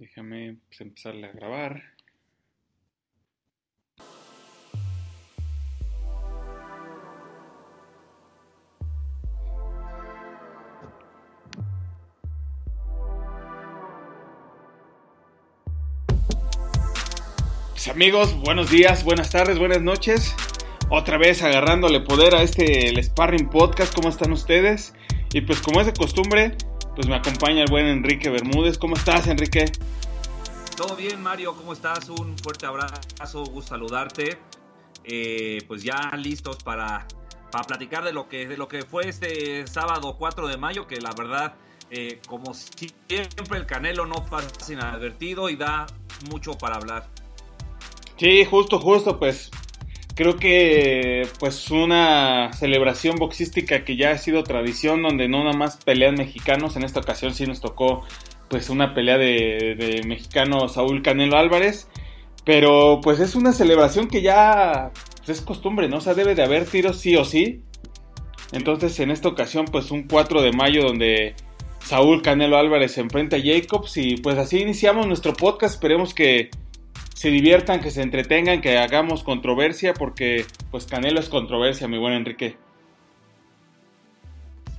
Déjame pues, empezarle a grabar. Pues, amigos, buenos días, buenas tardes, buenas noches. Otra vez agarrándole poder a este el Sparring Podcast. ¿Cómo están ustedes? Y pues como es de costumbre, pues me acompaña el buen Enrique Bermúdez. ¿Cómo estás, Enrique? Todo bien, Mario, ¿cómo estás? Un fuerte abrazo, gusto saludarte. Eh, pues ya listos para, para platicar de lo, que, de lo que fue este sábado 4 de mayo, que la verdad, eh, como siempre, el Canelo no pasa inadvertido y da mucho para hablar. Sí, justo, justo, pues creo que pues una celebración boxística que ya ha sido tradición, donde no nada más pelean mexicanos, en esta ocasión sí nos tocó pues una pelea de, mexicano Saúl Canelo Álvarez, pero pues es una celebración que ya pues, es costumbre, ¿no? O sea, debe de haber tiros sí o sí. Entonces en esta ocasión pues un 4 de mayo donde Saúl Canelo Álvarez se enfrenta a Jacobs y pues así iniciamos nuestro podcast, esperemos que se diviertan, que se entretengan, que hagamos controversia, porque pues Canelo es controversia, mi buen Enrique.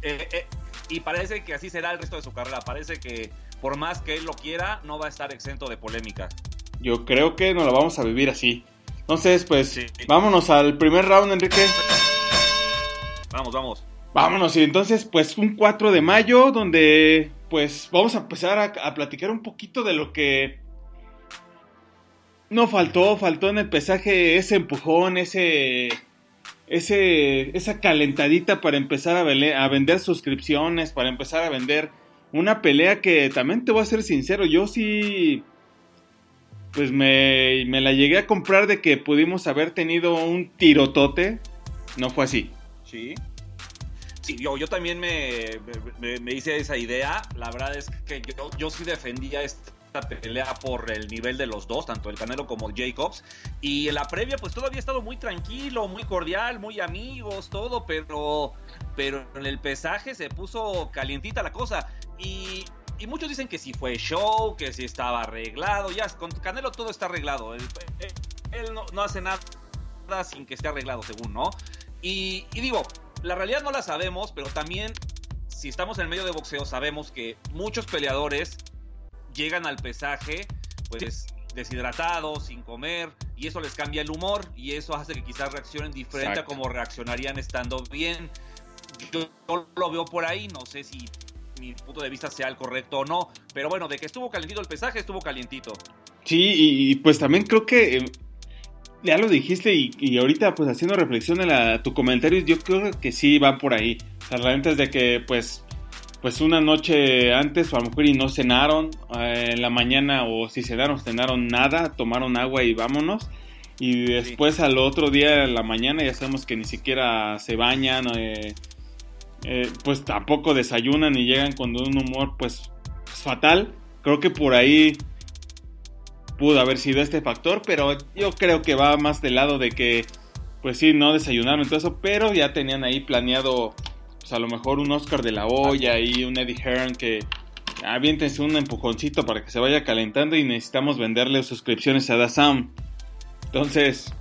Eh, eh, y parece que así será el resto de su carrera. Parece que por más que él lo quiera, no va a estar exento de polémica. Yo creo que no lo vamos a vivir así. Entonces, pues, vámonos al primer round, Enrique. Vamos, vamos. Vámonos, y entonces, pues, un 4 de mayo, donde, pues, vamos a empezar a platicar un poquito de lo que no faltó, faltó en el pesaje ese empujón, ese, ese, esa calentadita para empezar a, vender suscripciones, para empezar a vender una pelea que también te voy a ser sincero, yo sí, pues me, me la llegué a comprar de que pudimos haber tenido un tirotote, no fue así. Sí. Sí, yo, yo también me, me, hice esa idea. La verdad es que yo, yo sí defendía este pelea por el nivel de los dos, tanto el Canelo como Jacobs. Y en la previa, pues todavía ha estado muy tranquilo, muy cordial, muy amigos, todo, pero, pero en el pesaje se puso calientita la cosa. Y, y muchos dicen que si fue show, que si estaba arreglado. Ya, con Canelo todo está arreglado. Él, no, hace nada sin que esté arreglado, según, ¿no? Y, y digo, la realidad no la sabemos, pero también si estamos en el medio de boxeo, sabemos que muchos peleadores llegan al pesaje pues deshidratados, sin comer, y eso les cambia el humor y eso hace que quizás reaccionen diferente a como reaccionarían estando bien. Yo, lo veo por ahí, no sé si mi punto de vista sea el correcto o no, pero bueno, de que estuvo calientito el pesaje, estuvo calientito. Sí, y, pues también creo que eh, ya lo dijiste y, ahorita pues haciendo reflexión en tu comentario, yo creo que sí va por ahí. O sea, realmente es de que pues pues una noche antes o a lo mejor y no cenaron, eh, en la mañana o si cenaron, cenaron nada, tomaron agua y vámonos. Y después al otro día en la mañana ya sabemos que ni siquiera se bañan, eh, eh, pues tampoco desayunan y llegan con un humor pues, pues, fatal. Creo que por ahí pudo haber sido este factor, pero yo creo que va más del lado de que pues sí, no desayunaron y todo eso, pero ya tenían ahí planeado pues, a lo mejor un Oscar de la olla y un Eddie Hearn que aviéntense un empujoncito para que se vaya calentando y necesitamos venderle suscripciones a Dazam. Entonces,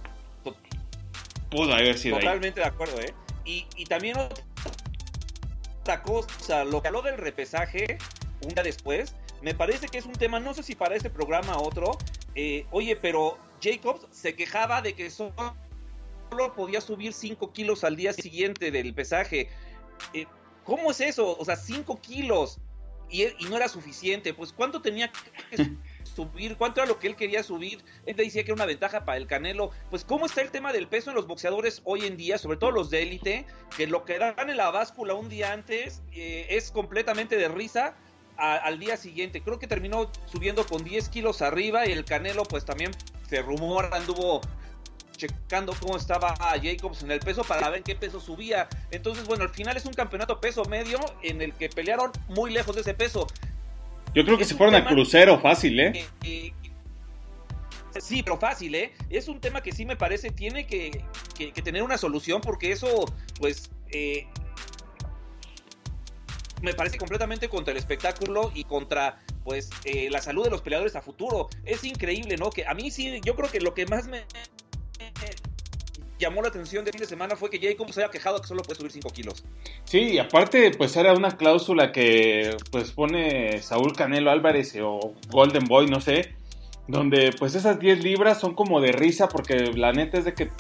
pudo haber sido Totalmente de acuerdo, ¿eh? Y, y también otra cosa, lo que habló del repesaje un día después, me parece que es un tema, no sé si para este programa o otro, eh, oye, pero Jacobs se quejaba de que solo podía subir 5 kilos al día siguiente del pesaje. Eh, ¿cómo es eso? O sea, 5 kilos y, no era suficiente. Pues, ¿cuánto tenía que subir? ¿Cuánto era lo que él quería subir? Él decía que era una ventaja para el Canelo. Pues, ¿cómo está el tema del peso en los boxeadores hoy en día, sobre todo los de élite, que lo que dan en la báscula un día antes eh, es completamente de risa? al día siguiente. Creo que terminó subiendo con 10 kilos arriba y el Canelo pues también se rumora, anduvo checando cómo estaba Jacobs en el peso para ver en qué peso subía. Entonces, bueno, al final es un campeonato peso medio en el que pelearon muy lejos de ese peso. Yo creo que se fueron a crucero fácil, ¿eh? Sí, pero fácil, ¿eh? Es un tema que sí me parece tiene que, tener una solución porque eso, pues, eh, me parece completamente contra el espectáculo y contra pues eh, la salud de los peleadores a futuro. Es increíble, ¿no? Que a mí sí, yo creo que lo que más me llamó la atención de fin de semana fue que Jacob se haya quejado que solo puede subir 5 kilos. Sí, y aparte, pues era una cláusula que pues pone Saúl Canelo Álvarez o Golden Boy, no sé, donde pues esas 10 libras son como de risa porque la neta es de que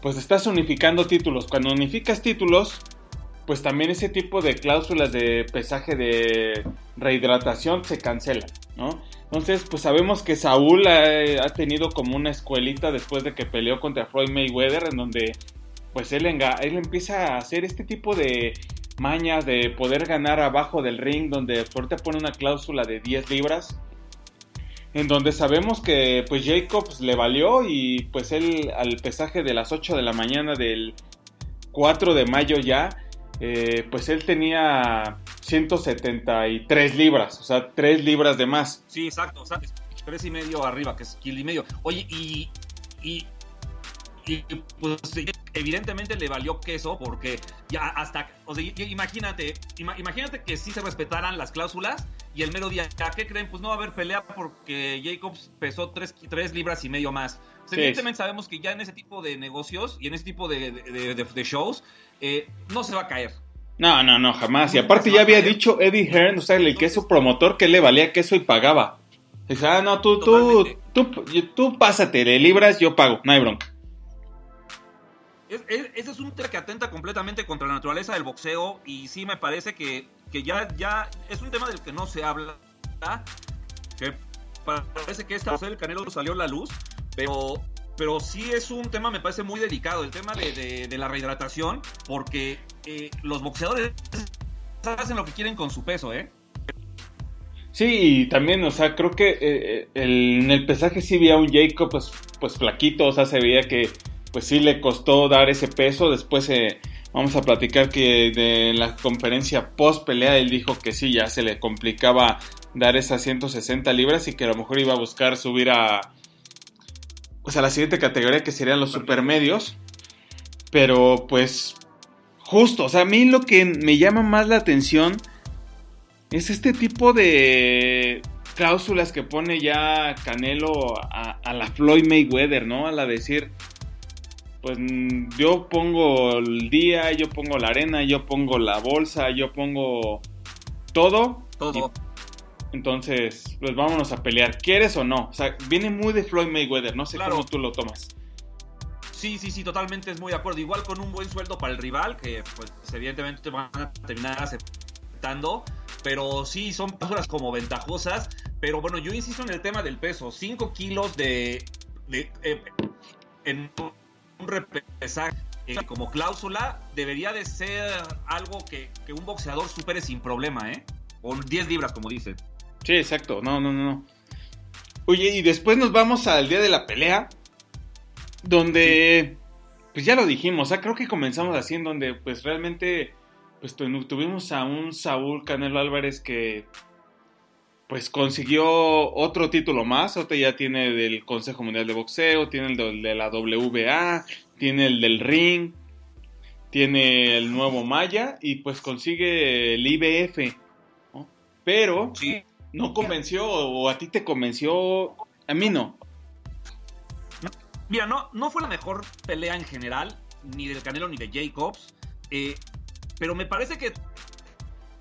pues estás unificando títulos. Cuando unificas títulos, pues también ese tipo de cláusulas de pesaje de rehidratación se cancelan, ¿no? Entonces, pues sabemos que Saúl ha, tenido como una escuelita después de que peleó contra Floyd Mayweather, en donde pues él, él empieza a hacer este tipo de mañas de poder ganar abajo del ring, donde te pone una cláusula de 10 libras, en donde sabemos que pues Jacobs le valió y pues él al pesaje de las 8 de la mañana del 4 de mayo ya, eh, pues él tenía 173 libras, o sea, 3 libras de más. Sí, exacto, o sea, 3 y medio arriba, que es kilo y medio. Oye, y, y, pues evidentemente le valió queso porque ya hasta, o sea, imagínate, imagínate que si se respetaran las cláusulas y el mero día, ¿qué creen? Pues no va a haber pelea porque Jacobs pesó 3, libras y medio más. evidentemente sabemos que ya en ese tipo de negocios y en ese tipo de, de shows eh, no se va a caer. No, no, no, jamás. Y aparte ya había dicho Eddie Hearn, o sea, el queso promotor que le valía queso y pagaba. Dice, ah, no, tú, tú, tú, tú, pásate, le libras, yo pago, no hay bronca. ese es un tema que atenta completamente contra la naturaleza del boxeo y sí me parece que, que ya, ya es un tema del que no se habla, que parece que esta el Canelo salió a la luz, pero pero sí es un tema, me parece muy delicado, el tema de, la rehidratación, porque eh, los boxeadores hacen lo que quieren con su peso, ¿eh? Sí, y también, o sea, creo que eh, en el pesaje sí había un Jacob, pues, pues flaquito, o sea, se veía que pues sí le costó dar ese peso. Después eh, vamos a platicar que de la conferencia post pelea él dijo que sí, ya se le complicaba dar esas 160 libras y que a lo mejor iba a buscar subir a, pues a la siguiente categoría que serían los supermedios. Pero pues justo, o sea, a mí lo que me llama más la atención es este tipo de cláusulas que pone ya Canelo a, la Floyd Mayweather, ¿no? A la decir, pues yo pongo el día, yo pongo la arena, yo pongo la bolsa, yo pongo todo. Todo. Entonces, pues vámonos a pelear. ¿Quieres o no? O sea, viene muy de Floyd Mayweather. No sé cómo tú lo tomas. Sí, sí, sí, totalmente es muy de acuerdo. Igual con un buen sueldo para el rival, que pues evidentemente te van a terminar aceptando. Pero sí, son posturas como ventajosas. Pero bueno, yo insisto en el tema del peso. 5 kilos de... Eh, en un repesaje eh, como cláusula debería de ser algo que, que un boxeador supere sin problema, ¿eh? O 10 libras, como dicen. Sí, exacto. No, no, no. Oye, y después nos vamos al día de la pelea. Donde. Pues ya lo dijimos. O sea, creo que comenzamos así en donde, pues realmente. Pues tuvimos a un Saúl Canelo Álvarez que. Pues consiguió otro título más. Otro ya tiene del Consejo Mundial de Boxeo. Tiene el de la WBA. Tiene el del Ring. Tiene el nuevo Maya. Y pues consigue el IBF. Pero. Sí no convenció o a ti te convenció, a mí no. Mira, no, no fue la mejor pelea en general, ni del Canelo ni de Jacobs, eh, pero me parece que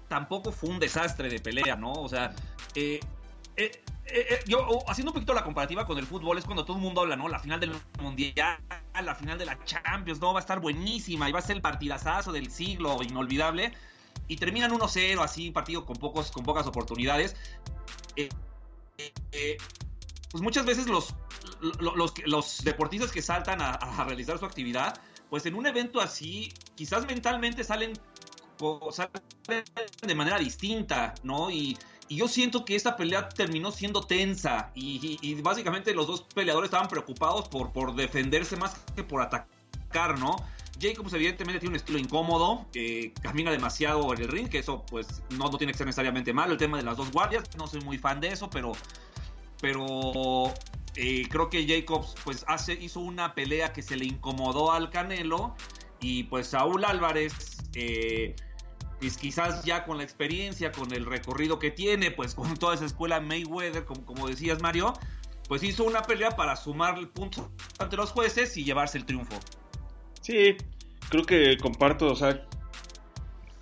tampoco fue un desastre de pelea, ¿no? O sea, eh, eh, yo haciendo un poquito la comparativa con el fútbol, es cuando todo el mundo habla, ¿no? La final del Mundial, la final de la Champions, ¿no? Va a estar buenísima y va a ser el partidazazo del siglo, inolvidable y terminan 1-0, así, partido con, pocos, con pocas oportunidades. Pues muchas veces los, los, deportistas que saltan a, realizar su actividad, pues en un evento así, quizás mentalmente salen, de manera distinta, ¿no? Y, yo siento que esta pelea terminó siendo tensa y, y, básicamente los dos peleadores estaban preocupados por, defenderse más que por atacar, ¿no? Jacobs evidentemente tiene un estilo incómodo, camina demasiado en el ring, que eso pues no, no tiene que ser necesariamente malo. El tema de las dos guardias, no soy muy fan de eso, pero, pero eh, creo que Jacobs pues hace, hizo una pelea que se le incomodó al Canelo y pues Saúl Álvarez... Eh, pues quizás ya con la experiencia, con el recorrido que tiene, pues con toda esa escuela Mayweather, como, como decías Mario, pues hizo una pelea para sumar el punto ante los jueces y llevarse el triunfo. Sí, creo que comparto, o sea,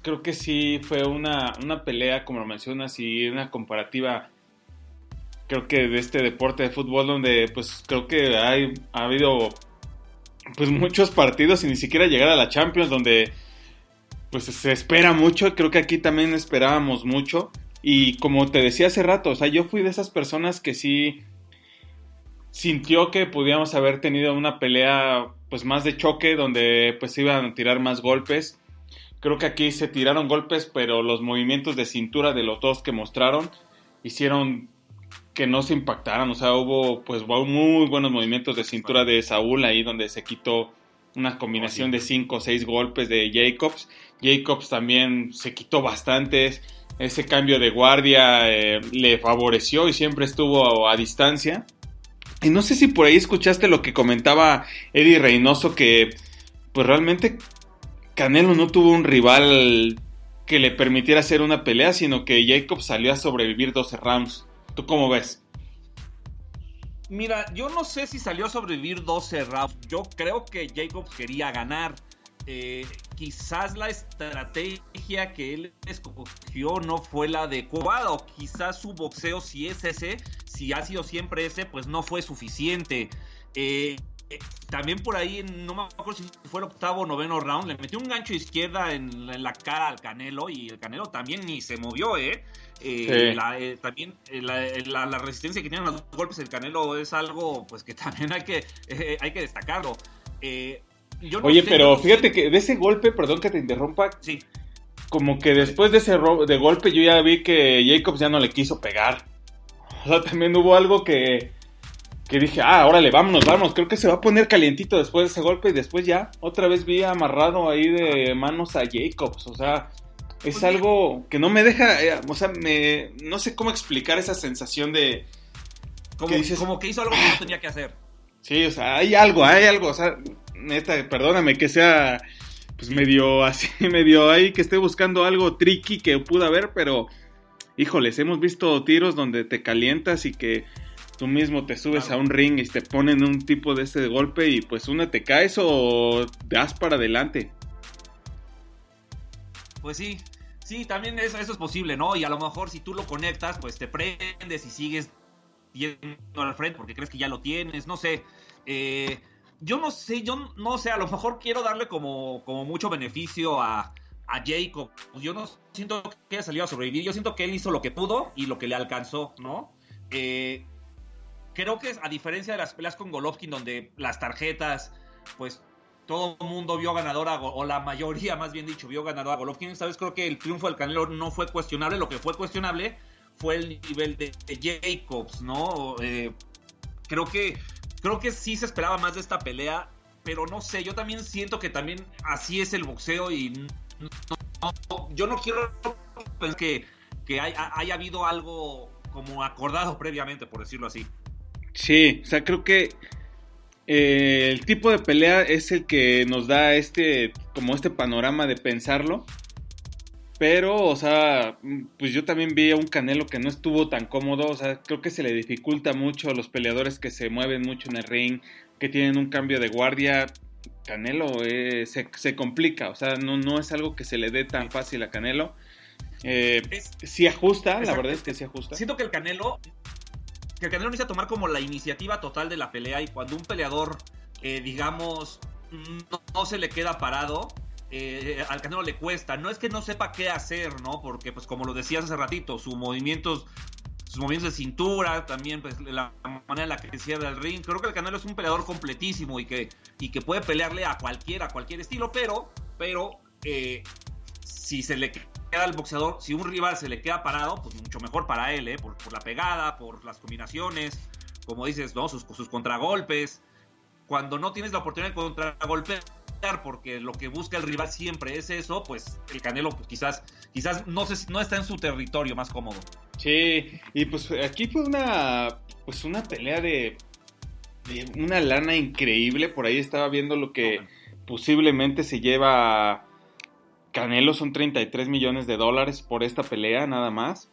creo que sí fue una, una pelea, como lo mencionas, y una comparativa, creo que de este deporte de fútbol donde pues creo que hay, ha habido pues muchos partidos y ni siquiera llegar a la Champions donde pues se espera mucho, creo que aquí también esperábamos mucho y como te decía hace rato, o sea, yo fui de esas personas que sí sintió que podíamos haber tenido una pelea pues más de choque donde pues iban a tirar más golpes. Creo que aquí se tiraron golpes, pero los movimientos de cintura de los dos que mostraron hicieron que no se impactaran. O sea, hubo pues muy buenos movimientos de cintura de Saúl ahí donde se quitó una combinación de 5 o 6 golpes de Jacobs. Jacobs también se quitó bastantes. Ese cambio de guardia eh, le favoreció y siempre estuvo a distancia. Y no sé si por ahí escuchaste lo que comentaba Eddie Reynoso, que pues realmente Canelo no tuvo un rival que le permitiera hacer una pelea, sino que Jacob salió a sobrevivir 12 rounds. ¿Tú cómo ves? Mira, yo no sé si salió a sobrevivir 12 rounds. Yo creo que Jacob quería ganar. Eh, quizás la estrategia que él escogió no fue la adecuada o quizás su boxeo si es ese, si ha sido siempre ese, pues no fue suficiente. Eh, eh, también por ahí, no me acuerdo si fue el octavo o noveno round, le metió un gancho izquierda en, la cara al Canelo y el Canelo también ni se movió, ¿eh? también la, resistencia que tienen los golpes del Canelo es algo pues que también hay que, hay que destacarlo. Oye, pero fíjate que de ese golpe, perdón que te interrumpa. Sí. Como que después de ese de golpe yo ya vi que Jacobs ya no le quiso pegar. O sea, también hubo algo que, que dije, ah, órale, vámonos, vámonos. Creo que se va a poner calientito después de ese golpe y después ya otra vez vi amarrado ahí de manos a Jacobs. O sea, es algo que no me deja, eh, o sea, me, no sé cómo explicar esa sensación de... Como que, dices, como que hizo algo que no tenía que hacer. Sí, o sea, hay algo, hay algo, o sea, neta, perdóname que sea pues medio así, medio ahí que esté buscando algo tricky que pudo haber, pero híjoles, hemos visto tiros donde te calientas y que tú mismo te subes a un ring y te ponen un tipo de ese golpe y pues una te caes o das para adelante. Pues sí, sí, también eso, eso es posible, ¿no? Y a lo mejor si tú lo conectas, pues te prendes y sigues yendo al frente porque crees que ya lo tienes, no sé. Eh, yo no sé, yo no sé, a lo mejor quiero darle como, como mucho beneficio a, a Jacob. Yo no siento que haya salido a sobrevivir, yo siento que él hizo lo que pudo y lo que le alcanzó, ¿no? Eh, creo que a diferencia de las peleas con Golovkin, donde las tarjetas, pues todo el mundo vio ganadora, o la mayoría más bien dicho, vio ganadora a Golovkin. Esta vez creo que el triunfo del Canelo no fue cuestionable, lo que fue cuestionable fue el nivel de, Jacobs, ¿no? Eh, creo que Creo que sí se esperaba más de esta pelea, pero no sé, yo también siento que también así es el boxeo y yo no quiero que, que haya habido algo como acordado previamente, por decirlo así. Sí, o sea, creo que eh, el tipo de pelea es el que nos da este, como este panorama de pensarlo. Pero, o sea, pues yo también vi a un Canelo que no estuvo tan cómodo. O sea, creo que se le dificulta mucho a los peleadores que se mueven mucho en el ring, que tienen un cambio de guardia. Canelo eh, se, complica, o sea, no, no es algo que se le dé tan fácil a Canelo. Eh, sí ajusta, la verdad es que sí ajusta. Siento que el Canelo, que el Canelo necesita tomar como la iniciativa total de la pelea y cuando un peleador, eh, digamos, no, se le queda parado, eh, al Canelo le cuesta. No es que no sepa qué hacer, ¿no? Porque, pues, como lo decías hace ratito, sus movimientos, sus movimientos de cintura, también, pues, la manera en la que cierra el ring. Creo que el Canelo es un peleador completísimo y que, y que puede pelearle a cualquiera, a cualquier estilo, pero, pero, eh, si se le al boxeador, si un rival se le queda parado, pues mucho mejor para él, ¿eh? Por, la pegada, por las combinaciones, como dices, ¿no? Sus, sus contragolpes. Cuando no tienes la oportunidad de contragolpear, porque lo que busca el rival siempre es eso, pues el Canelo pues quizás quizás no se, no está en su territorio más cómodo. Sí, y pues aquí fue una pues una pelea de, una lana increíble, por ahí estaba viendo lo que posiblemente se lleva Canelo son 33 millones de dólares por esta pelea nada más.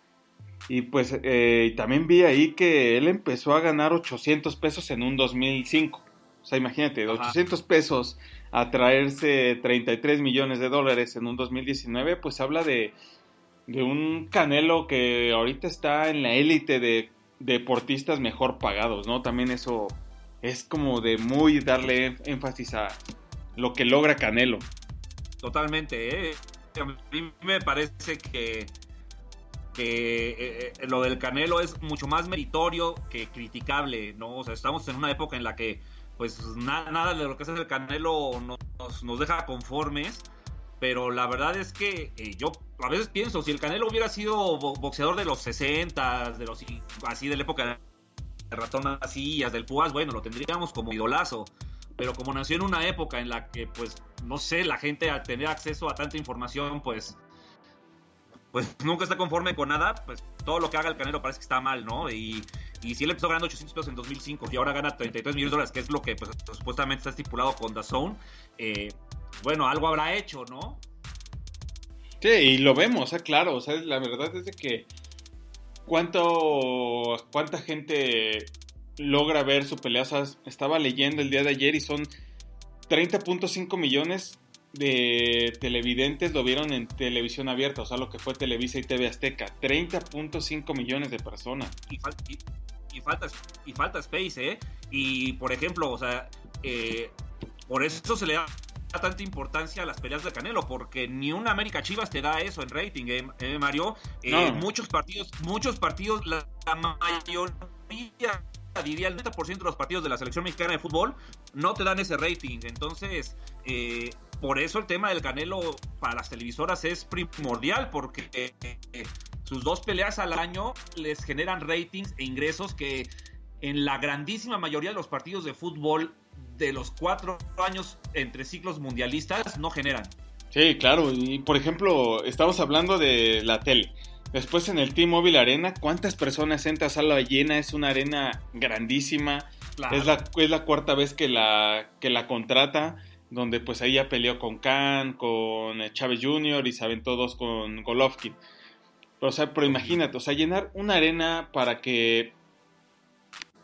Y pues eh, también vi ahí que él empezó a ganar 800 pesos en un 2005. O sea, imagínate, de 800 pesos a traerse 33 millones de dólares en un 2019, pues habla de, de un Canelo que ahorita está en la élite de deportistas mejor pagados, ¿no? También eso es como de muy darle énfasis a lo que logra Canelo. Totalmente, ¿eh? A mí me parece que, que eh, eh, lo del Canelo es mucho más meritorio que criticable, ¿no? O sea, estamos en una época en la que pues nada de lo que es el Canelo nos, nos deja conformes pero la verdad es que yo a veces pienso, si el Canelo hubiera sido boxeador de los 60, de los así de la época de ratón Macías, del Púas, bueno, lo tendríamos como idolazo. Pero como nació en una época en la que, pues, no sé, la gente al tener acceso a tanta información, pues, pues nunca está conforme con nada, pues todo lo que haga el Canelo parece que está mal, ¿no? Y, y si él empezó ganando 800 pesos en 2005 y ahora gana 33 millones de dólares, que es lo que pues, supuestamente está estipulado con DAZN, eh, bueno, algo habrá hecho, ¿no? Sí, y lo vemos, sea, claro, o sea, la verdad es de que cuánto, cuánta gente logra ver su pelea, o sea, estaba leyendo el día de ayer y son 30.5 millones de televidentes lo vieron en televisión abierta, o sea, lo que fue Televisa y TV Azteca, 30.5 millones de personas. Y, falta, y falta space, ¿eh? Y, por ejemplo, o sea, eh, por eso se le da tanta importancia a las peleas de Canelo, porque ni una América Chivas te da eso en rating, ¿eh, eh Mario? Eh, muchos partidos, muchos partidos, la, mayoría, diría el 90% de los partidos de la selección mexicana de fútbol no te dan ese rating. Entonces, eh, por eso el tema del Canelo para las televisoras es primordial, porque sus dos peleas al año les generan ratings e ingresos que en la grandísima mayoría de los partidos de fútbol de los cuatro años entre ciclos mundialistas no generan. Sí, claro. Y por ejemplo, estamos hablando de la tele. Después en el T-Mobile Arena, ¿cuántas personas entra a sala llena? Es una arena grandísima. Es, la, es la cuarta vez que la, que la contrata, donde pues ahí ya peleó con Khan, con Chávez Jr. y saben todos con Golovkin. Pero, o sea, pero imagínate, o sea, llenar una arena para que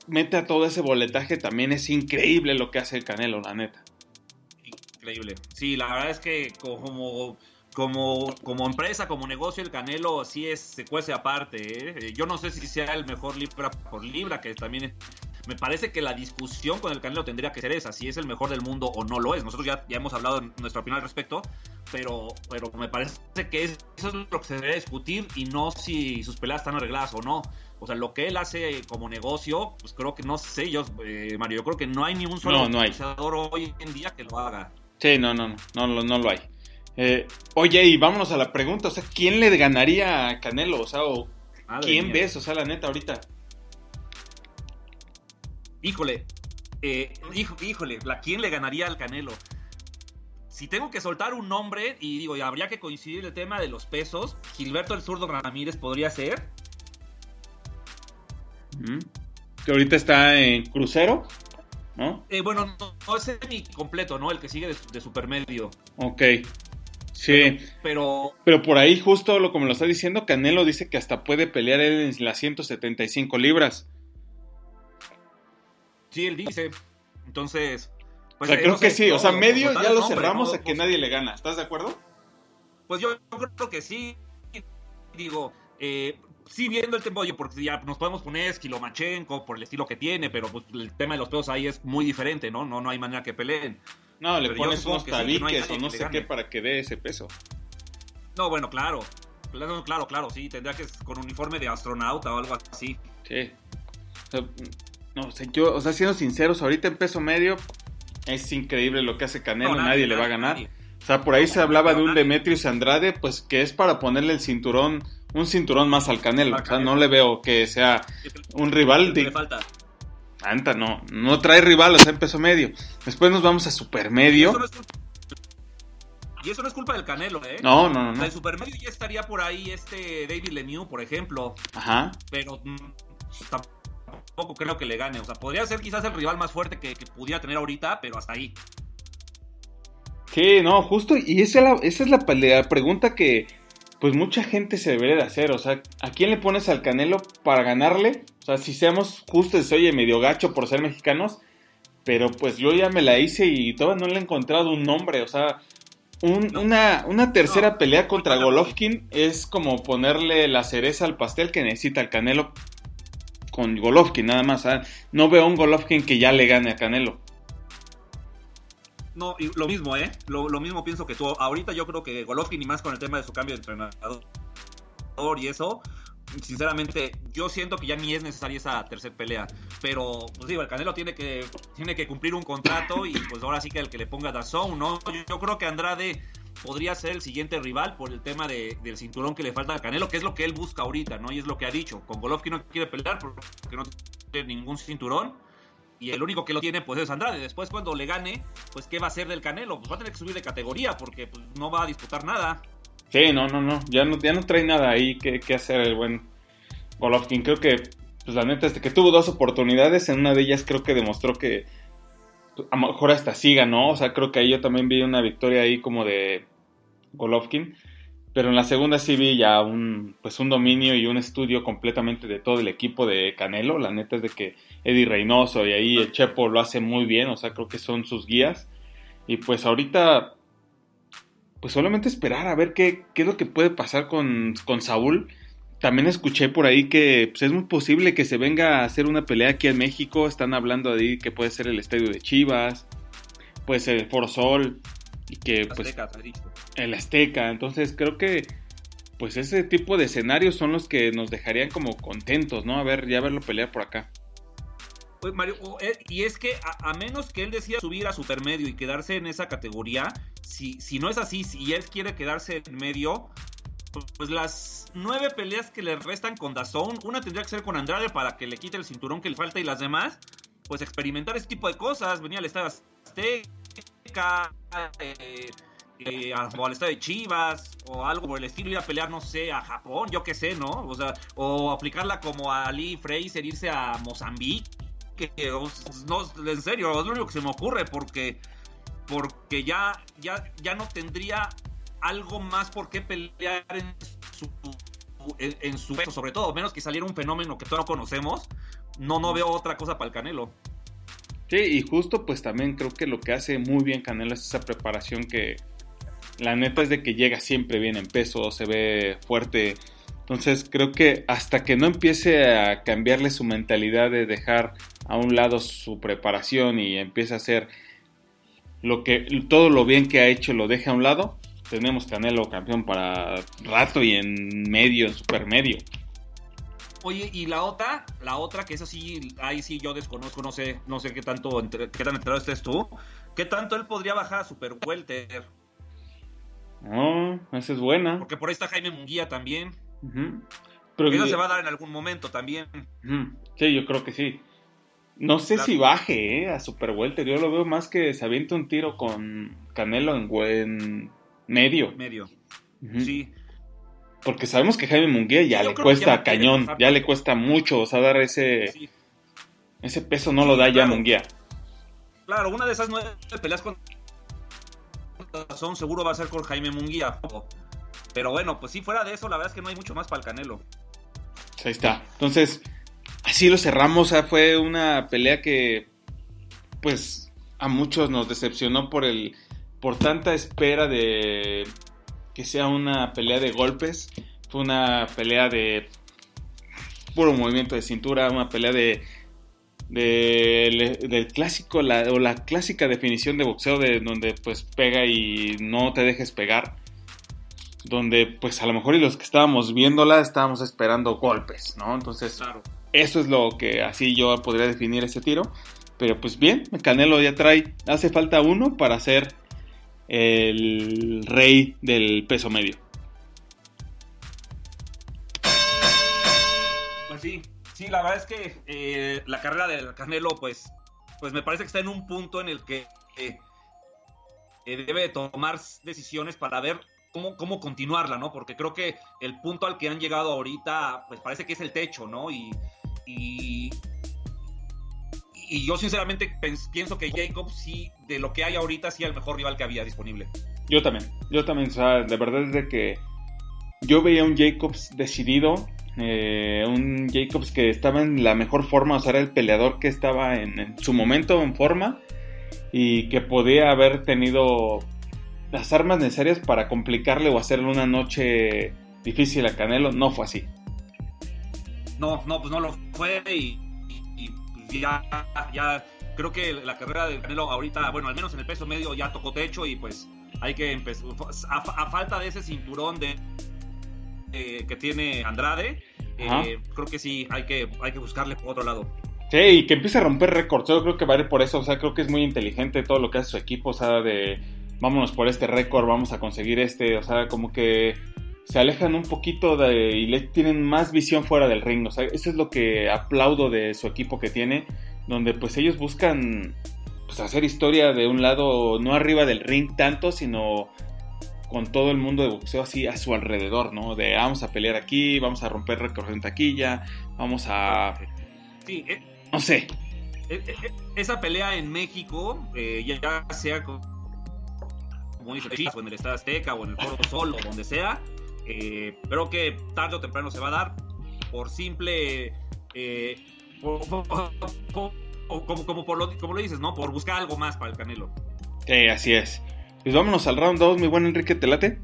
mete a todo ese boletaje, también es increíble lo que hace el Canelo, la neta. Increíble. Sí, la verdad es que como, como, como empresa, como negocio, el Canelo sí es, se cuece aparte. ¿eh? Yo no sé si sea el mejor libra por libra, que también me parece que la discusión con el Canelo tendría que ser esa, si es el mejor del mundo o no lo es. Nosotros ya, ya hemos hablado en nuestra opinión al respecto, pero, pero me parece que eso es lo que se debe discutir y no si sus peleas están arregladas o no. O sea, lo que él hace como negocio, pues creo que no sé yo, eh, Mario, yo creo que no hay ni un solo no, hoy en día que lo haga. Sí, no, no, no, no, no lo hay. Eh, oye, y vámonos a la pregunta, o sea, ¿quién le ganaría a Canelo? O sea, ¿quién ves? O sea, la neta, ahorita. Híjole, eh, híjole, ¿la quién le ganaría al Canelo? Si tengo que soltar un nombre, y digo, y habría que coincidir el tema de los pesos, Gilberto el Zurdo Ramírez podría ser. Que ahorita está en crucero, ¿no? Eh, bueno, no, es semi completo, ¿no? El que sigue de, supermedio. Ok. Sí. Pero, pero, por ahí, justo lo como lo está diciendo, Canelo dice que hasta puede pelear él en las 175 libras. Sí, él dice. Entonces. Pues, o sea, creo que sí. o sea, medio ya lo cerramos a que nadie le gana. ¿Estás de acuerdo? Pues yo creo que sí. Digo, eh, sí viendo el tempo, porque ya nos podemos poner Esquilomachenko por el estilo que tiene, pero pues, el tema de los pesos ahí es muy diferente, ¿no? No, no hay manera que peleen. No, le pones unos tabiques o no sé qué para que dé ese peso. No, bueno, claro. Claro, claro, sí. Tendría que con uniforme de astronauta o algo así. Sí. no, sé, yo, o sea, siendo sinceros, ahorita en peso medio es increíble lo que hace Canelo, nadie, le va a ganar. O sea, por ahí se hablaba de un Demetrius Andrade, pues que es para ponerle el cinturón un cinturón más al Canelo. O sea, no le veo que sea un rival. De... falta. Anta, no, no trae rival, o sea, en peso medio. Después nos vamos a supermedio. Y eso no es culpa del Canelo, ¿eh? No, no, no. no. En supermedio ya estaría por ahí este David Lemieux, por ejemplo. Ajá. Pero mm, tampoco creo que le gane. O sea, podría ser quizás el rival más fuerte que, que pudiera tener ahorita, pero hasta ahí. Sí, no, justo, y esa es la, esa es la, pregunta que pues mucha gente se debería de hacer, o sea, ¿a quién le pones al Canelo para ganarle? O sea, si seamos justos, se oye medio gacho por ser mexicanos, pero pues yo ya me la hice y todavía no le he encontrado un nombre, o sea, una, una, tercera pelea contra Golovkin es como ponerle la cereza al pastel que necesita el Canelo con Golovkin, nada más. No veo un Golovkin que ya le gane a Canelo. No, y lo mismo, ¿eh? Lo, mismo pienso que tú. Ahorita yo creo que Golovkin, y más con el tema de su cambio de entrenador y eso, sinceramente, yo siento que ya ni es necesaria esa tercera pelea. Pero, pues digo, el Canelo tiene que, tiene que cumplir un contrato y pues ahora sí que el que le ponga Dazón, ¿no? Yo, creo que Andrade podría ser el siguiente rival por el tema de, del cinturón que le falta al Canelo, que es lo que él busca ahorita, ¿no? Y es lo que ha dicho. Con Golovkin no quiere pelear porque no tiene ningún cinturón y el único que lo tiene pues es Andrade. Después cuando le gane, pues ¿qué va a hacer del Canelo? Pues va a tener que subir de categoría porque pues, no va a disputar nada. Sí, no, no, no, ya no, ya no trae nada ahí que, hacer el buen Golovkin. Creo que, pues la neta, este que tuvo dos oportunidades, en una de ellas creo que demostró que a lo mejor hasta sí ganó, o sea, creo que ahí yo también vi una victoria ahí como de Golovkin. Pero en la segunda sí vi ya un, pues un dominio y un estudio completamente de todo el equipo de Canelo. La neta es de que Eddie Reynoso y ahí el Chepo lo hace muy bien, o sea, creo que son sus guías. Y pues ahorita, pues solamente esperar a ver qué, qué es lo que puede pasar con, con Saúl. También escuché por ahí que pues, es muy posible que se venga a hacer una pelea aquí en México. Están hablando de ahí que puede ser el estadio de Chivas, puede ser el Foro Sol y que pues el Azteca. Entonces creo que pues ese tipo de escenarios son los que nos dejarían como contentos, ¿no? A ver, ya verlo pelear por acá. Mario, eh, y es que a, menos que él decida subir a supermedio y quedarse en esa categoría, si, si no es así, si él quiere quedarse en medio, pues las nueve peleas que le restan con Dazón, una tendría que ser con Andrade para que le quite el cinturón que le falta y las demás, pues experimentar ese tipo de cosas, venía al Estadio Azteca, eh, eh, al estado de Chivas o algo por el estilo, ir a pelear, no sé, a Japón, yo qué sé, ¿no? O sea, o aplicarla como a Lee Fraser, irse a Mozambique, que, en serio, es lo único que se me ocurre, porque, porque ya, ya, ya no tendría algo más por qué pelear en su, en, sobre todo, menos que saliera un fenómeno que no conocemos, no, no veo otra cosa para el Canelo. Sí, y justo pues también creo que lo que hace muy bien Canelo es esa preparación que, la neta es de que llega siempre bien en peso, se ve fuerte. Entonces creo que hasta que no empiece a cambiarle su mentalidad de dejar a un lado su preparación y empiece a hacer lo que todo lo bien que ha hecho lo deje a un lado, tenemos Canelo campeón para rato y en medio, en super medio. Oye, y la otra, la otra que es así, ahí sí yo desconozco, no sé, no sé qué tanto, qué tan enterado estés tú, qué tanto él podría bajar a super welter. No, esa es buena. Porque por ahí está Jaime Munguía también. Pero eso se va a dar en algún momento también. Sí, yo creo que sí. No sé si baje eh, a Super Welter. Yo lo veo más que se avienta un tiro con Canelo en, medio. Medio. Sí. Porque sabemos que Jaime Munguía ya le cuesta cañón, ya le cuesta mucho, o sea, dar ese, ese peso no lo da ya Munguía. Claro, una de esas nueve peleas con razón seguro va a ser con Jaime Munguía. Pero bueno, pues si fuera de eso, la verdad es que no hay mucho más para el Canelo. Ahí está. Entonces, así lo cerramos. fue una pelea que, pues, a muchos nos decepcionó por el, por tanta espera de que sea una pelea de golpes. Fue una pelea de puro movimiento de cintura, una pelea de del clásico la, o la clásica definición de boxeo de donde pues pega y no te dejes pegar donde pues a lo mejor y los que estábamos viéndola estábamos esperando golpes no entonces eso es lo que así yo podría definir ese tiro pero pues bien Canelo ya trae hace falta uno para ser el rey del peso medio. Pues sí la verdad es que eh, la carrera del Canelo, pues, pues me parece que está en un punto en el que eh, eh, debe tomar decisiones para ver cómo, cómo continuarla, ¿no? Porque creo que el punto al que han llegado ahorita, pues parece que es el techo, ¿no? Y, y, yo sinceramente pienso que Jacob sí, de lo que hay ahorita, sí el mejor rival que había disponible. Yo también, yo también, o sea, de verdad es de que yo veía un Jacobs decidido, eh, un Jacobs que estaba en la mejor forma, o sea, era el peleador que estaba en, su momento en forma y que podía haber tenido las armas necesarias para complicarle o hacerle una noche difícil a Canelo. No fue así. No, no, pues no lo fue y, ya, ya creo que la carrera de Canelo ahorita, bueno, al menos en el peso medio ya tocó techo y pues hay que empezar, a, falta de ese cinturón de eh, que tiene Andrade, eh, creo que sí, hay que, hay que buscarle por otro lado. Sí, y que empiece a romper récords, yo creo que va a ir por eso, o sea, creo que es muy inteligente todo lo que hace su equipo, o sea, de vámonos por este récord, vamos a conseguir este, o sea, como que se alejan un poquito de, y le tienen más visión fuera del ring. O sea, eso es lo que aplaudo de su equipo que tiene, donde pues ellos buscan pues, hacer historia de un lado, no arriba del ring tanto, sino con todo el mundo de boxeo así a su alrededor, ¿no? De vamos a pelear aquí, vamos a romper récords en taquilla, vamos a... Sí, eh, no sé. Eh, eh, esa pelea en México, ya sea como dice, o en el Estado Azteca o en el Foro Sol o donde sea, eh, creo que tarde o temprano se va a dar por simple. Como, como, por lo, como lo dices, ¿no? Por buscar algo más para el Canelo. Sí, así es. Pues vámonos al round 2, mi buen Enrique Telate.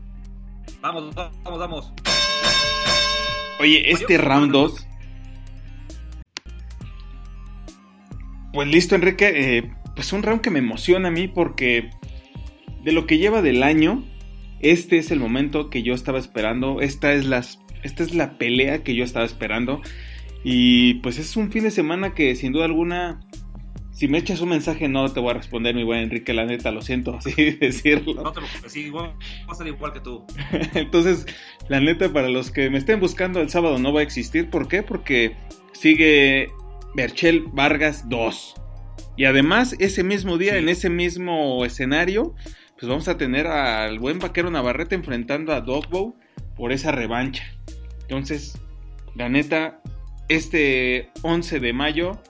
Vamos, vamos, vamos. Oye, este round 2. Pues listo, Enrique. Eh, pues un round que me emociona a mí porque de lo que lleva del año, este es el momento que yo estaba esperando, esta es, esta es la pelea que yo estaba esperando. Y pues es un fin de semana que sin duda alguna, si me echas un mensaje no te voy a responder, mi buen Enrique, la neta, lo siento así decirlo. No te preocupes, sí, igual, va a ser igual que tú. Entonces, la neta, para los que me estén buscando el sábado no va a existir. ¿Por qué? Porque sigue Berchel Vargas 2. Y además, ese mismo día, en ese mismo escenario, pues vamos a tener al buen vaquero Navarrete enfrentando a Dogbow por esa revancha. Entonces, la neta, este 11 de mayo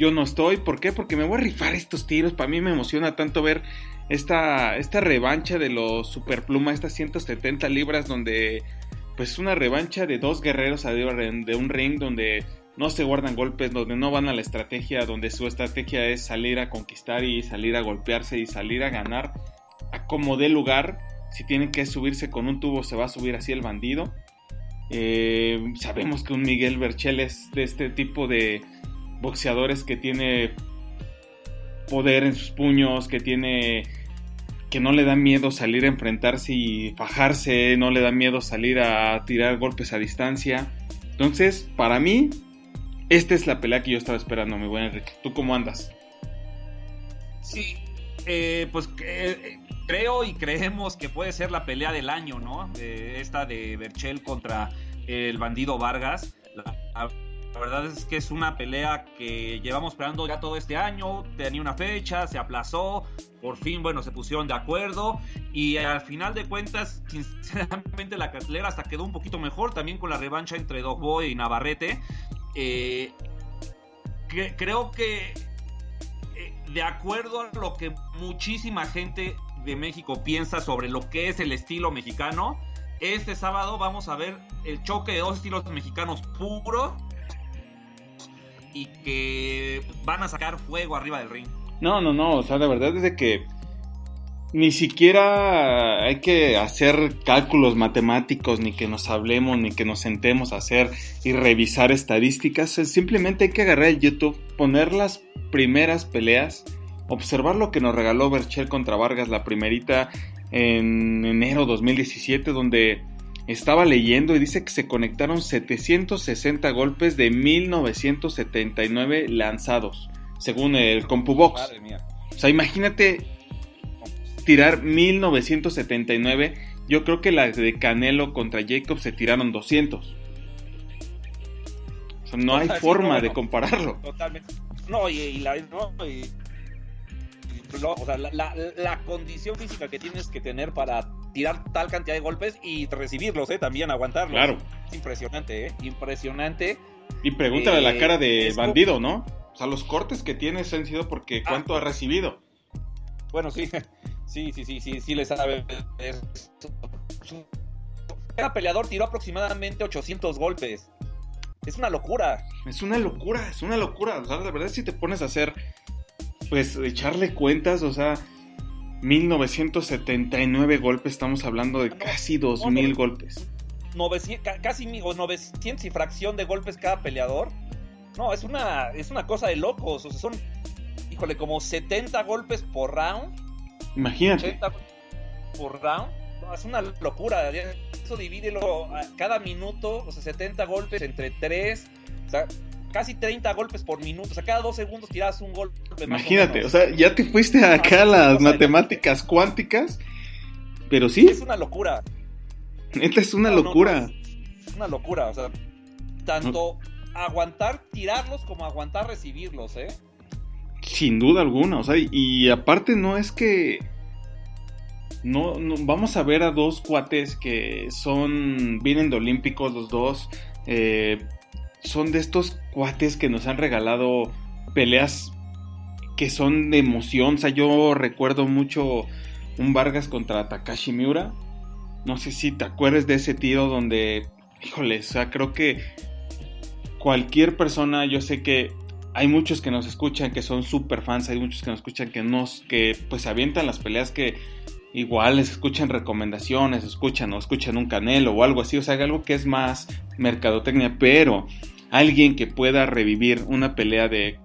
yo no estoy. ¿Por qué? Porque me voy a rifar estos tiros. Para mí me emociona tanto ver esta, esta revancha de los Superpluma, estas 170 libras, donde pues es una revancha de dos guerreros de un ring donde no se guardan golpes, donde no van a la estrategia, donde su estrategia es salir a conquistar y salir a golpearse y salir a ganar a como dé lugar. Si tienen que subirse con un tubo, se va a subir así el bandido. Eh, sabemos que un Miguel Berchel es de este tipo de boxeadores que tiene poder en sus puños, que tiene que no le da miedo salir a enfrentarse y fajarse, no le da miedo salir a tirar golpes a distancia. Entonces, para mí, esta es la pelea que yo estaba esperando, mi buen Enrique. ¿Tú cómo andas? Sí, eh, pues eh, creo y creemos que puede ser la pelea del año, ¿no? esta de Berchel contra el bandido Vargas. Verdad es que es una pelea que llevamos esperando ya todo este año. Tenía una fecha, se aplazó. Por fin, bueno, se pusieron de acuerdo. Y al final de cuentas, sinceramente, la cartelera hasta quedó un poquito mejor. También con la revancha entre Dogboy y Navarrete. Eh, creo que eh, de acuerdo a lo que muchísima gente de México piensa sobre lo que es el estilo mexicano, este sábado vamos a ver el choque de dos estilos mexicanos puros y que van a sacar fuego arriba del ring. No, no, no, o sea, de verdad es que ni siquiera hay que hacer cálculos matemáticos, ni que nos hablemos, ni que nos sentemos a hacer y revisar estadísticas. Simplemente hay que agarrar el YouTube, poner las primeras peleas, observar lo que nos regaló Berchel contra Vargas, la primerita en enero 2017, donde estaba leyendo y dice que se conectaron 760 golpes de 1979 lanzados, según el CompuBox. Madre mía. O sea, imagínate tirar 1979. Yo creo que las de Canelo contra Jacob se tiraron 200. O sea, no hay forma de compararlo. Totalmente. No, y, la, o sea, la, condición física que tienes que tener para tirar tal cantidad de golpes y recibirlos, ¿eh? También aguantarlos. Claro. impresionante, ¿eh? Impresionante. Y pregúntale a la cara de bandido, ¿no? O sea, los cortes que tienes han sido porque ah. cuánto ha recibido. Bueno, sí, sí, sí, sí, sí, sí le sabe. Cada peleador tiró aproximadamente 800 golpes. Es una locura. Es una locura, es una locura. O sea, de verdad si te pones a hacer, pues, echarle cuentas, o sea, 1979 golpes, estamos hablando de casi 2000 golpes. 900, casi 900 y fracción de golpes cada peleador. No, es una, es una cosa de locos. O sea, son, híjole, como 70 golpes por round. Imagínate. 80 por round. No, es una locura. Eso divídelo cada minuto, o sea, 70 golpes entre 3. O sea, casi 30 golpes por minuto. O sea, cada dos segundos tiras un golpe. Imagínate, o, sea, ya te fuiste acá a las matemáticas cuánticas. Pero sí. Es una locura. Esta es una locura. es una locura, o sea, tanto aguantar tirarlos como aguantar recibirlos, ¿eh? Sin duda alguna, o sea, y, aparte no es que no, vamos a ver a dos cuates que son vienen de olímpicos los dos eh, son de estos cuates que nos han regalado peleas que son de emoción. O sea yo recuerdo mucho un Vargas contra Takashi Miura. No sé si te acuerdas de ese tiro donde, híjole, o sea, creo que cualquier persona, yo sé que hay muchos que nos escuchan que son super fans, hay muchos que nos escuchan que nos, que pues avientan las peleas que igual les escuchan recomendaciones, escuchan o escuchan un canelo o algo así, o sea, algo que es más mercadotecnia, pero alguien que pueda revivir una pelea de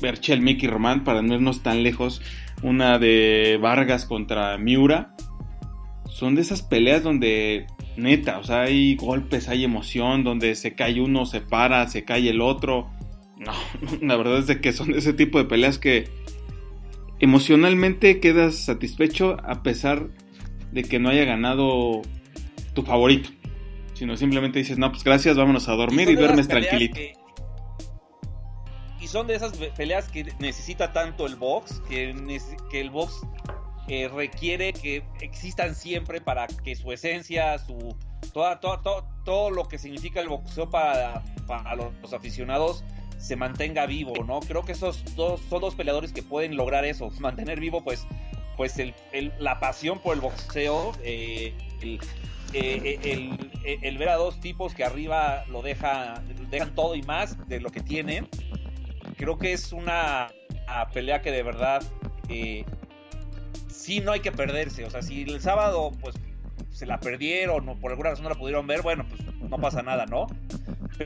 Berchel, Mickey Román, para no irnos tan lejos, una de Vargas contra Miura, son de esas peleas donde neta, o sea, hay golpes, hay emoción, donde se cae uno, se para, se cae el otro. No, la verdad es de que son ese tipo de peleas que emocionalmente quedas satisfecho a pesar de que no haya ganado tu favorito. Sino simplemente dices, no, pues gracias, vámonos a dormir y, duermes tranquilito. y son de esas peleas que necesita tanto el box, que, que el box eh, requiere que existan siempre para que su esencia, su toda, todo lo que significa el boxeo para, para los, aficionados se mantenga vivo, ¿no? Creo que esos dos son dos peleadores que pueden lograr eso, mantener vivo pues, pues el, la pasión por el boxeo, eh, eh, el, el, ver a dos tipos que arriba lo deja, dejan todo y más de lo que tienen. Creo que es una, pelea que de verdad sí no hay que perderse. O sea, si el sábado, pues, se la perdieron o por alguna razón no la pudieron ver, bueno, pues no pasa nada, ¿no?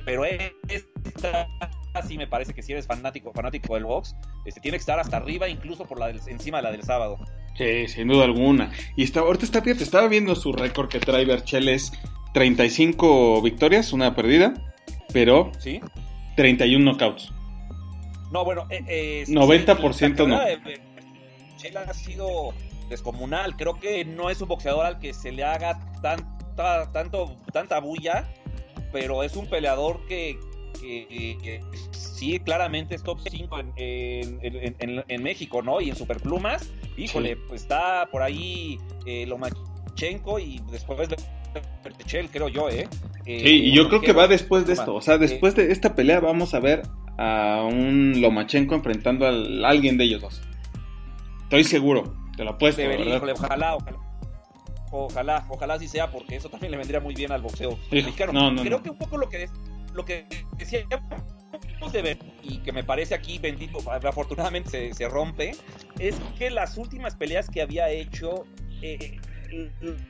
Pero esta sí me parece que si eres fanático, fanático del box, este, tiene que estar hasta arriba, incluso por la encima de la del sábado. Sí, sin duda alguna. Y está, ahorita está, te estaba viendo su récord que trae Bercheles, 35 victorias, una perdida, pero ¿Sí? 31 knockouts. No, bueno, eh, 90% eh, no. Él ha sido descomunal. Creo que no es un boxeador al que se le haga tanta, tanto, tanta bulla, pero es un peleador que, sí, claramente es top 5 en, México, ¿no? Y en Superplumas, híjole, pues está por ahí eh, Lomachenko y después de Pertechel, creo yo, ¿eh? ¿eh? sí, y yo creo que va después de esto. O sea, después de esta pelea vamos a ver a un Lomachenko enfrentando a alguien de ellos dos. Estoy seguro, te lo apuesto. ojalá, ojalá. Ojalá, ojalá así sea, porque eso también le vendría muy bien al boxeo mexicano. Creo que un poco lo que, lo que decía de ver, y que me parece aquí bendito, afortunadamente se, rompe, es que las últimas peleas que había hecho eh,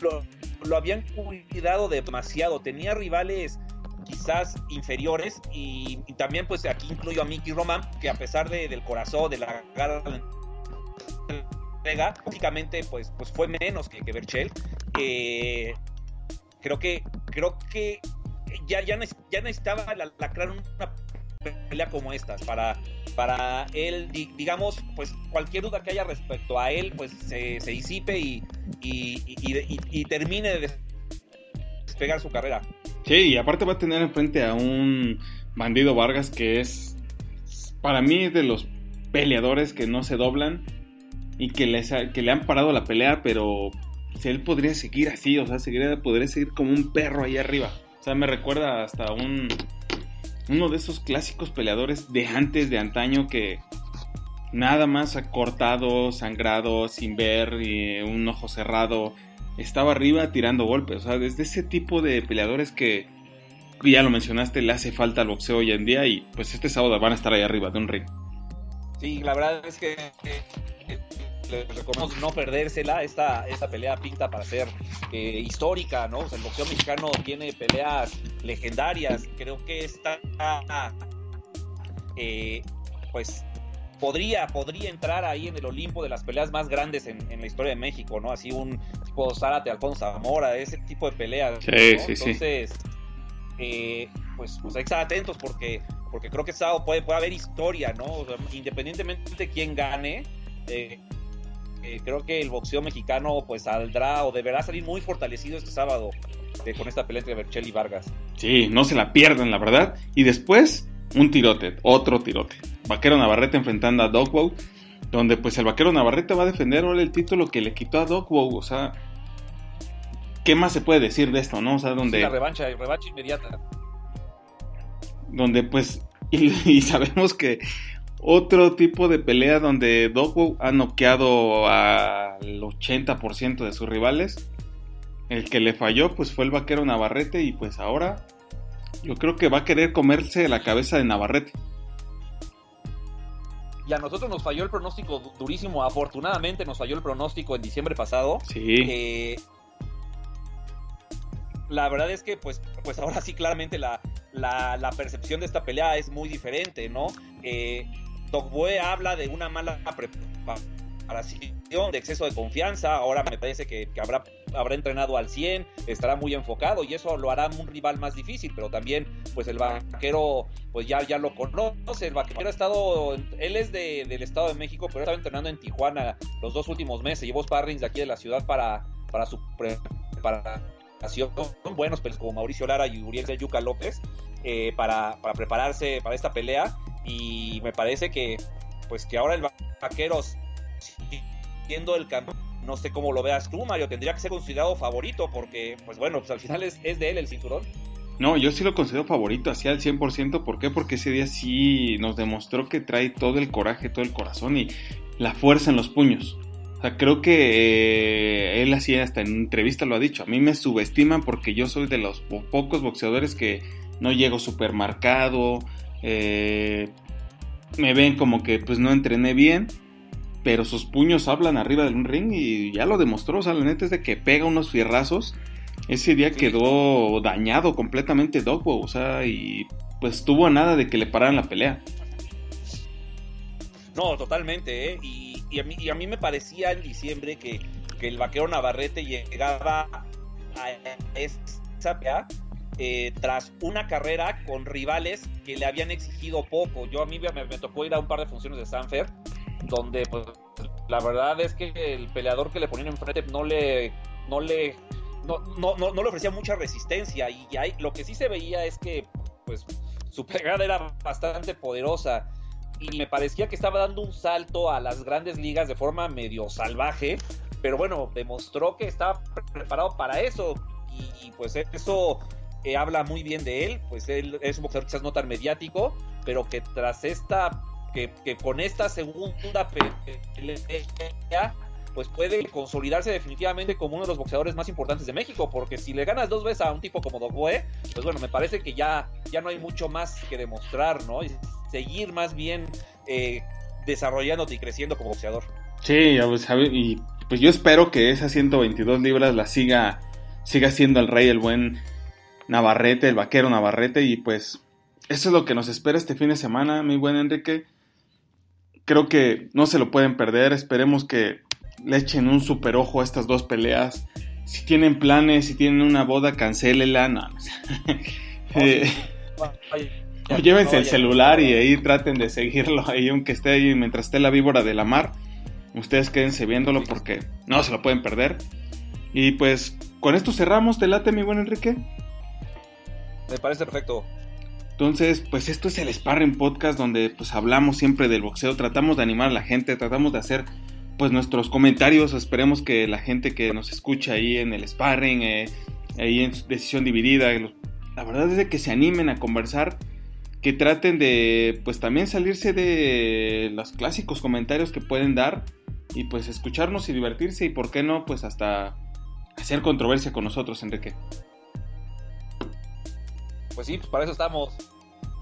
lo, habían cuidado demasiado. Tenía rivales quizás inferiores y, también pues aquí incluyo a Mickey Roman, que a pesar de, del corazón, de la garra básicamente pues, pues fue menos que, que Berchel. Eh, creo que creo que ya, ya, ya necesitaba la, una pelea como estas para, para él, digamos, pues cualquier duda que haya respecto a él, pues se, disipe y, y, termine de despegar su carrera. Sí, y aparte va a tener enfrente a un bandido Vargas que es, para mí, de los peleadores que no se doblan y que, les que le han parado la pelea, pero si él podría seguir así, o sea, seguiría, podría seguir como un perro ahí arriba. O sea, me recuerda hasta un uno de esos clásicos peleadores de antes, de antaño, que nada más cortado, sangrado, sin ver, y un ojo cerrado, estaba arriba tirando golpes. O sea, desde ese tipo de peleadores que, ya lo mencionaste, le hace falta al boxeo hoy en día y pues este sábado van a estar ahí arriba de un ring. Sí, la verdad es que les recomendamos no perdérsela. Esta, esta pelea pinta para ser eh, histórica, ¿no? el boxeo mexicano tiene peleas legendarias. Creo que esta, eh, pues, podría, podría entrar ahí en el Olimpo de las peleas más grandes en, la historia de México, ¿no? Así un tipo Zárate, Alfonso Zamora, ese tipo de peleas. Sí, sí, Entonces, eh, pues, pues hay que estar atentos porque, porque creo que sábado puede, puede haber historia, ¿no? independientemente de quién gane, eh, eh, creo que el boxeo mexicano pues saldrá o deberá salir muy fortalecido este sábado eh, con esta pelea entre Berchel y Vargas. Sí, no se la pierdan, la verdad. Y después, un tirote, otro tirote. Vaquero Navarrete enfrentando a Dogwow, donde pues el Vaquero Navarrete va a defender ahora el título que le quitó a Dogwow, o sea... ¿Qué más se puede decir de esto, no? O sea, donde... la revancha, revancha inmediata. Donde pues... y sabemos que otro tipo de pelea donde Dogwood ha noqueado al 80% de sus rivales. El que le falló pues fue el vaquero Navarrete y pues ahora yo creo que va a querer comerse la cabeza de Navarrete. Y a nosotros nos falló el pronóstico durísimo. Afortunadamente nos falló el pronóstico en diciembre pasado. Sí. Eh, la verdad es que pues, pues ahora sí claramente la, la, percepción de esta pelea es muy diferente, ¿no? Eh, Dogboe habla de una mala preparación, de exceso de confianza. Ahora me parece que, habrá, habrá entrenado al 100, estará muy enfocado y eso lo hará un rival más difícil. Pero también, pues el vaquero, pues ya, ya lo conoce. El vaquero ha estado, él es del Estado de México, pero ha estado entrenando en Tijuana los dos últimos meses. Llevó sparrings de aquí de la ciudad para, para su preparación. Buenos pues, como Mauricio Lara y Uriel Yuca López. Eh, para, para prepararse para esta pelea y me parece que pues que ahora el vaquero siendo el campeón no sé cómo lo veas tú Mario tendría que ser considerado favorito porque pues bueno pues al final es, de él el cinturón no, yo sí lo considero favorito, así al 100%. ¿Por qué? Porque ese día sí nos demostró que trae todo el coraje, todo el corazón y la fuerza en los puños. O sea, creo que eh, él así hasta en entrevista lo ha dicho. A mí me subestiman porque yo soy de los pocos boxeadores que no llego súper marcado, eh, me ven como que pues no entrené bien, pero sus puños hablan arriba de un ring y ya lo demostró. O sea, la neta es de que pega unos fierrazos. Ese día quedó dañado completamente Dogbo, o sea, y pues estuvo a nada de que le pararan la pelea. No, totalmente, ¿eh? Y, a, mí, y a mí me parecía en diciembre que, que el vaquero Navarrete llegaba a esa pelea eh, tras una carrera con rivales que le habían exigido poco. Yo a mí me, tocó ir a un par de funciones de Sanfer, donde pues, la verdad es que el peleador que le ponían enfrente no le, no le, no, no, no, le ofrecía mucha resistencia. Y lo que sí se veía es que pues su pegada era bastante poderosa. Y me parecía que estaba dando un salto a las grandes ligas de forma medio salvaje, pero bueno, demostró que estaba preparado para eso. Y pues eso habla muy bien de él, pues él es un boxeador quizás no tan mediático, pero que tras esta, que, con esta segunda pelea, pues puede consolidarse definitivamente como uno de los boxeadores más importantes de México, porque si le ganas dos veces a un tipo como Dogboe, pues bueno, me parece que ya, ya no hay mucho más que demostrar, ¿no? Y seguir más bien eh, desarrollándote y creciendo como boxeador. Sí, y pues yo espero que esa 122 libras la siga, siga siendo el rey, el buen Navarrete, el vaquero Navarrete, y pues eso es lo que nos espera este fin de semana, mi buen Enrique. Creo que no se lo pueden perder, esperemos que le echen un super ojo a estas dos peleas. Si tienen planes, si tienen una boda, cancélela. No. eh, o llévense el celular y ahí traten de seguirlo ahí, aunque esté ahí mientras esté la víbora de la mar. Ustedes quédense viéndolo porque no se lo pueden perder. Y pues con esto cerramos. ¿Te late, mi buen Enrique? Me parece perfecto. Entonces, pues esto es el Sparring Podcast donde pues hablamos siempre del boxeo, tratamos de animar a la gente, tratamos de hacer pues nuestros comentarios, esperemos que la gente que nos escucha ahí en el Sparring, eh, ahí en Decisión Dividida, la verdad es de que se animen a conversar que traten de pues también salirse de los clásicos comentarios que pueden dar y pues escucharnos y divertirse y por qué no pues hasta hacer controversia con nosotros, Enrique. Pues sí, pues para eso estamos.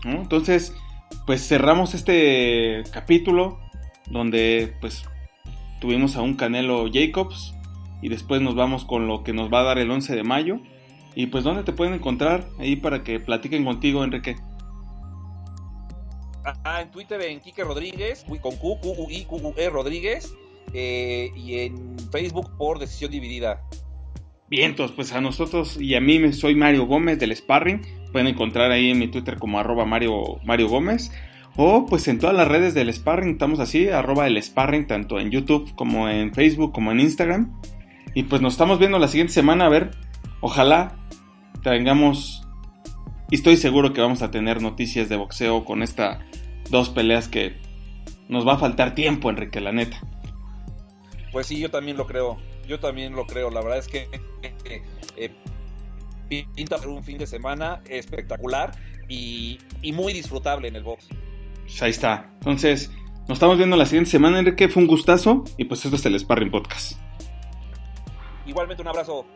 Entonces, pues cerramos este capítulo donde pues tuvimos a un Canelo Jacobs y después nos vamos con lo que nos va a dar el 11 de mayo. Y pues dónde te pueden encontrar ahí para que platiquen contigo, Enrique. Ah, en Twitter en Kike Rodríguez, con Q, Q, U, I, Q, U, E Rodríguez. Eh, y en Facebook por Decisión Dividida. Bien, entonces pues a nosotros y a mí soy Mario Gómez del Sparring. Pueden encontrar ahí en mi Twitter como arroba Mario, Mario Gómez. O pues en todas las redes del Sparring estamos así, arroba el Sparring, tanto en YouTube como en Facebook como en Instagram. Y pues nos estamos viendo la siguiente semana, a ver, ojalá tengamos, y estoy seguro que vamos a tener noticias de boxeo con estas dos peleas que nos va a faltar tiempo, Enrique, la neta. Pues sí, yo también lo creo. Yo también lo creo. La verdad es que eh, pinta por un fin de semana espectacular y, muy disfrutable en el box. Pues ahí está. Entonces, nos estamos viendo la siguiente semana, Enrique. Fue un gustazo. Y pues esto es el Sparring Podcast. Igualmente un abrazo.